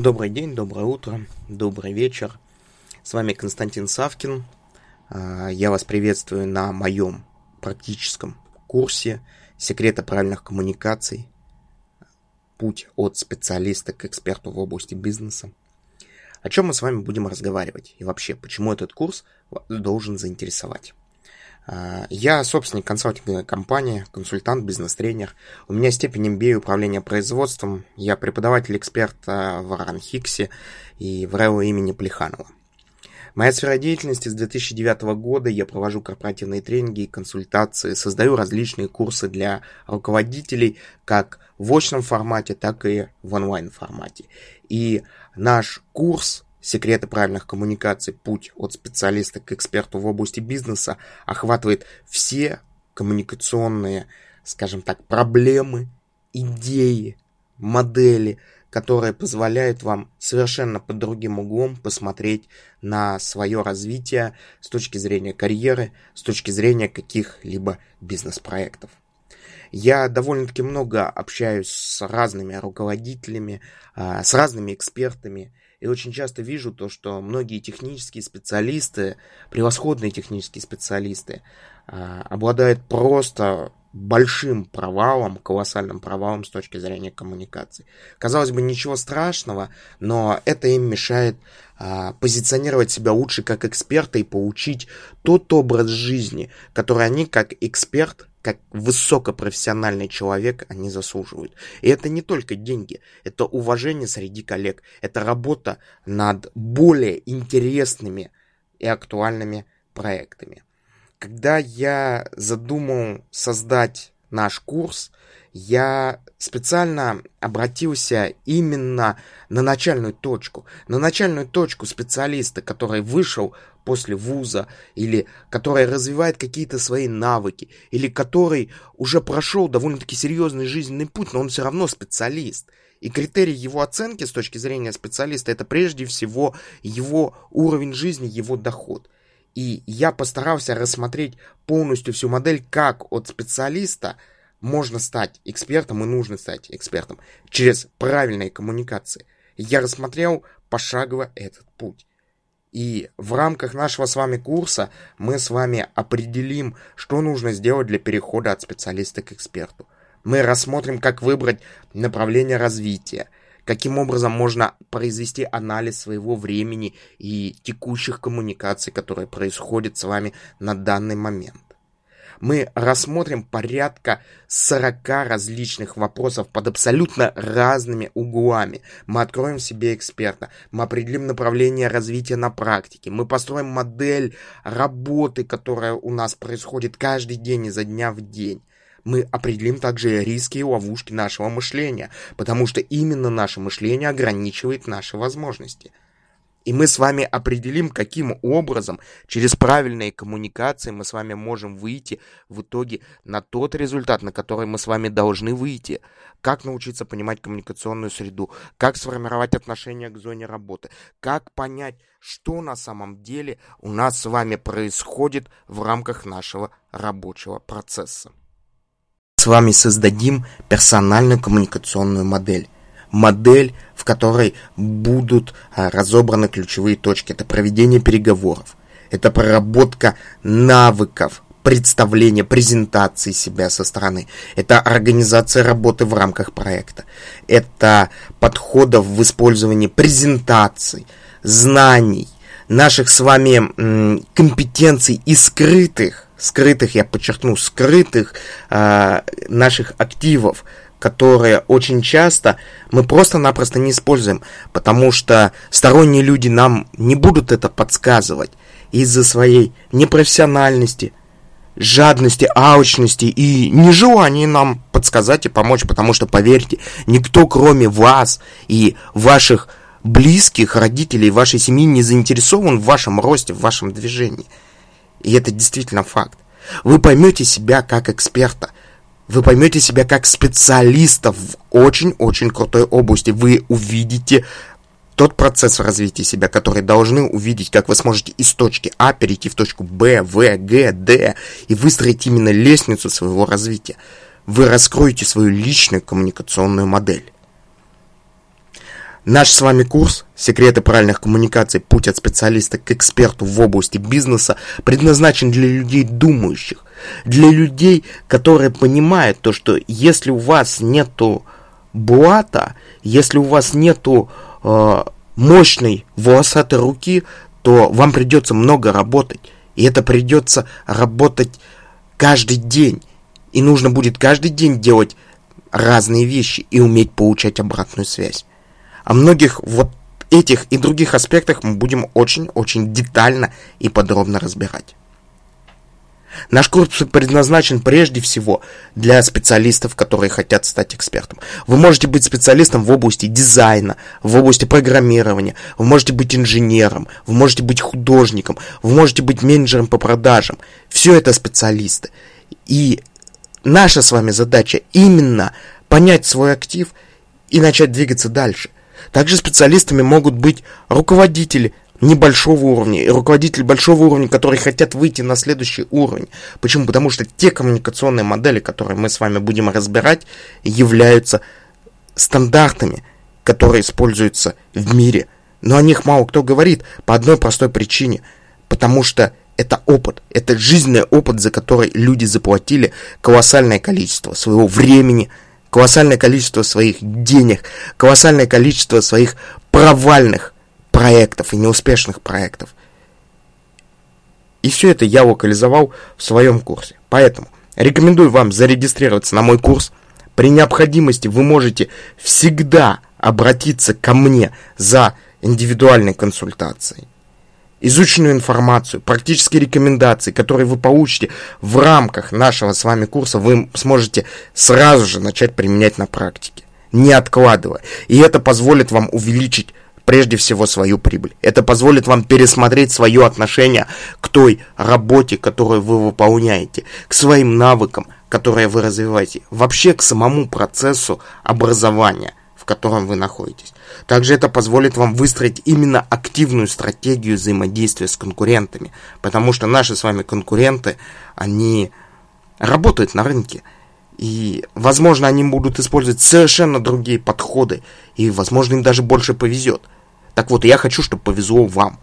Добрый день, доброе утро, добрый вечер. С вами Константин Савкин. А, я вас приветствую на моем практическом курсе «Секреты правильных коммуникаций. Путь от специалиста к эксперту в области бизнеса». О чем мы с вами будем разговаривать и вообще, почему этот курс должен заинтересовать. А, я собственник консалтинговой компании, консультант, бизнес-тренер. У меня степень MBA управления производством. Я преподаватель-эксперт в Аранхиксе и в РЭО имени Плеханова. Моя сфера деятельности с 2009 года. Я провожу корпоративные тренинги и консультации, создаю различные курсы для руководителей как в очном формате, так и в онлайн формате. И наш курс Секреты правильных коммуникаций. Путь от специалиста к эксперту в области бизнеса охватывает все коммуникационные, скажем так, проблемы, идеи, модели, которые позволяют вам совершенно под другим углом посмотреть на свое развитие с точки зрения карьеры, с точки зрения каких-либо бизнес-проектов. Я довольно-таки много общаюсь с разными руководителями, а, с разными экспертами, и очень часто вижу то, что многие технические специалисты, превосходные технические специалисты, а, обладают просто большим провалом, колоссальным провалом с точки зрения коммуникации. Казалось бы, ничего страшного, но это им мешает а, позиционировать себя лучше как эксперта и получить тот образ жизни, который они как эксперт как высокопрофессиональный человек они заслуживают. И это не только деньги, это уважение среди коллег, это работа над более интересными и актуальными проектами. Когда я задумал создать наш курс, я специально обратился именно на начальную точку, на начальную точку специалиста, который вышел после вуза, или который развивает какие-то свои навыки, или который уже прошел довольно-таки серьезный жизненный путь, но он все равно специалист. И критерий его оценки с точки зрения специалиста это прежде всего его уровень жизни, его доход. И я постарался рассмотреть полностью всю модель, как от специалиста можно стать экспертом и нужно стать экспертом через правильные коммуникации. Я рассмотрел пошагово этот путь. И в рамках нашего с вами курса мы с вами определим, что нужно сделать для перехода от специалиста к эксперту. Мы рассмотрим, как выбрать направление развития, каким образом можно произвести анализ своего времени и текущих коммуникаций, которые происходят с вами на данный момент мы рассмотрим порядка 40 различных вопросов под абсолютно разными углами. Мы откроем себе эксперта, мы определим направление развития на практике, мы построим модель работы, которая у нас происходит каждый день изо дня в день. Мы определим также риски и ловушки нашего мышления, потому что именно наше мышление ограничивает наши возможности. И мы с вами определим, каким образом через правильные коммуникации мы с вами можем выйти в итоге на тот результат, на который мы с вами должны выйти. Как научиться понимать коммуникационную среду, как сформировать отношение к зоне работы, как понять, что на самом деле у нас с вами происходит в рамках нашего рабочего процесса. С вами создадим персональную коммуникационную модель модель, в которой будут а, разобраны ключевые точки. Это проведение переговоров, это проработка навыков, представления, презентации себя со стороны. Это организация работы в рамках проекта. Это подходов в использовании презентаций, знаний, наших с вами компетенций и скрытых, скрытых, я подчеркну, скрытых э, наших активов, которые очень часто мы просто-напросто не используем, потому что сторонние люди нам не будут это подсказывать из-за своей непрофессиональности, жадности, алчности и нежелания нам подсказать и помочь, потому что, поверьте, никто кроме вас и ваших близких, родителей, вашей семьи не заинтересован в вашем росте, в вашем движении. И это действительно факт. Вы поймете себя как эксперта, вы поймете себя как специалиста в очень-очень крутой области. Вы увидите тот процесс развития себя, который должны увидеть, как вы сможете из точки А перейти в точку Б, В, Г, Д и выстроить именно лестницу своего развития. Вы раскроете свою личную коммуникационную модель. Наш с вами курс «Секреты правильных коммуникаций. Путь от специалиста к эксперту в области бизнеса» предназначен для людей думающих, для людей, которые понимают то, что если у вас нету буата, если у вас нету э, мощной волосатой руки, то вам придется много работать. И это придется работать каждый день. И нужно будет каждый день делать разные вещи и уметь получать обратную связь. О многих вот этих и других аспектах мы будем очень-очень детально и подробно разбирать. Наш курс предназначен прежде всего для специалистов, которые хотят стать экспертом. Вы можете быть специалистом в области дизайна, в области программирования, вы можете быть инженером, вы можете быть художником, вы можете быть менеджером по продажам. Все это специалисты. И наша с вами задача именно понять свой актив и начать двигаться дальше. Также специалистами могут быть руководители небольшого уровня и руководители большого уровня, которые хотят выйти на следующий уровень. Почему? Потому что те коммуникационные модели, которые мы с вами будем разбирать, являются стандартами, которые используются в мире. Но о них мало кто говорит по одной простой причине. Потому что это опыт, это жизненный опыт, за который люди заплатили колоссальное количество своего времени, колоссальное количество своих денег, колоссальное количество своих провальных проектов и неуспешных проектов. И все это я локализовал в своем курсе. Поэтому рекомендую вам зарегистрироваться на мой курс. При необходимости вы можете всегда обратиться ко мне за индивидуальной консультацией изученную информацию, практические рекомендации, которые вы получите в рамках нашего с вами курса, вы сможете сразу же начать применять на практике, не откладывая. И это позволит вам увеличить прежде всего свою прибыль. Это позволит вам пересмотреть свое отношение к той работе, которую вы выполняете, к своим навыкам, которые вы развиваете, вообще к самому процессу образования котором вы находитесь. Также это позволит вам выстроить именно активную стратегию взаимодействия с конкурентами, потому что наши с вами конкуренты, они работают на рынке, и, возможно, они будут использовать совершенно другие подходы, и, возможно, им даже больше повезет. Так вот, я хочу, чтобы повезло вам.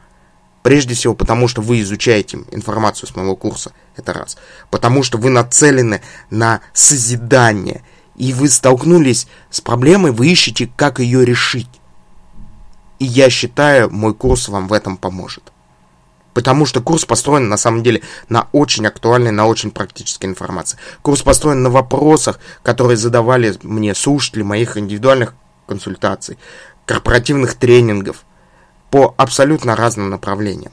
Прежде всего, потому что вы изучаете информацию с моего курса, это раз. Потому что вы нацелены на созидание – и вы столкнулись с проблемой, вы ищете, как ее решить. И я считаю, мой курс вам в этом поможет. Потому что курс построен, на самом деле, на очень актуальной, на очень практической информации. Курс построен на вопросах, которые задавали мне слушатели моих индивидуальных консультаций, корпоративных тренингов по абсолютно разным направлениям.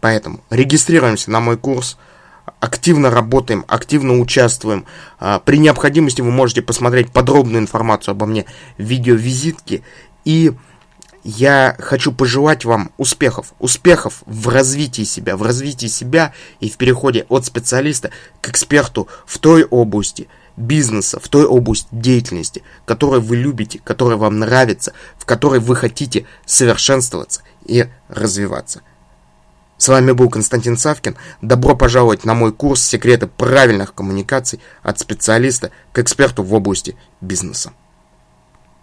Поэтому регистрируемся на мой курс – активно работаем, активно участвуем. А, при необходимости вы можете посмотреть подробную информацию обо мне в видеовизитке. И я хочу пожелать вам успехов. Успехов в развитии себя, в развитии себя и в переходе от специалиста к эксперту в той области бизнеса, в той области деятельности, которую вы любите, которая вам нравится, в которой вы хотите совершенствоваться и развиваться. С вами был Константин Савкин. Добро пожаловать на мой курс «Секреты правильных коммуникаций от специалиста к эксперту в области бизнеса».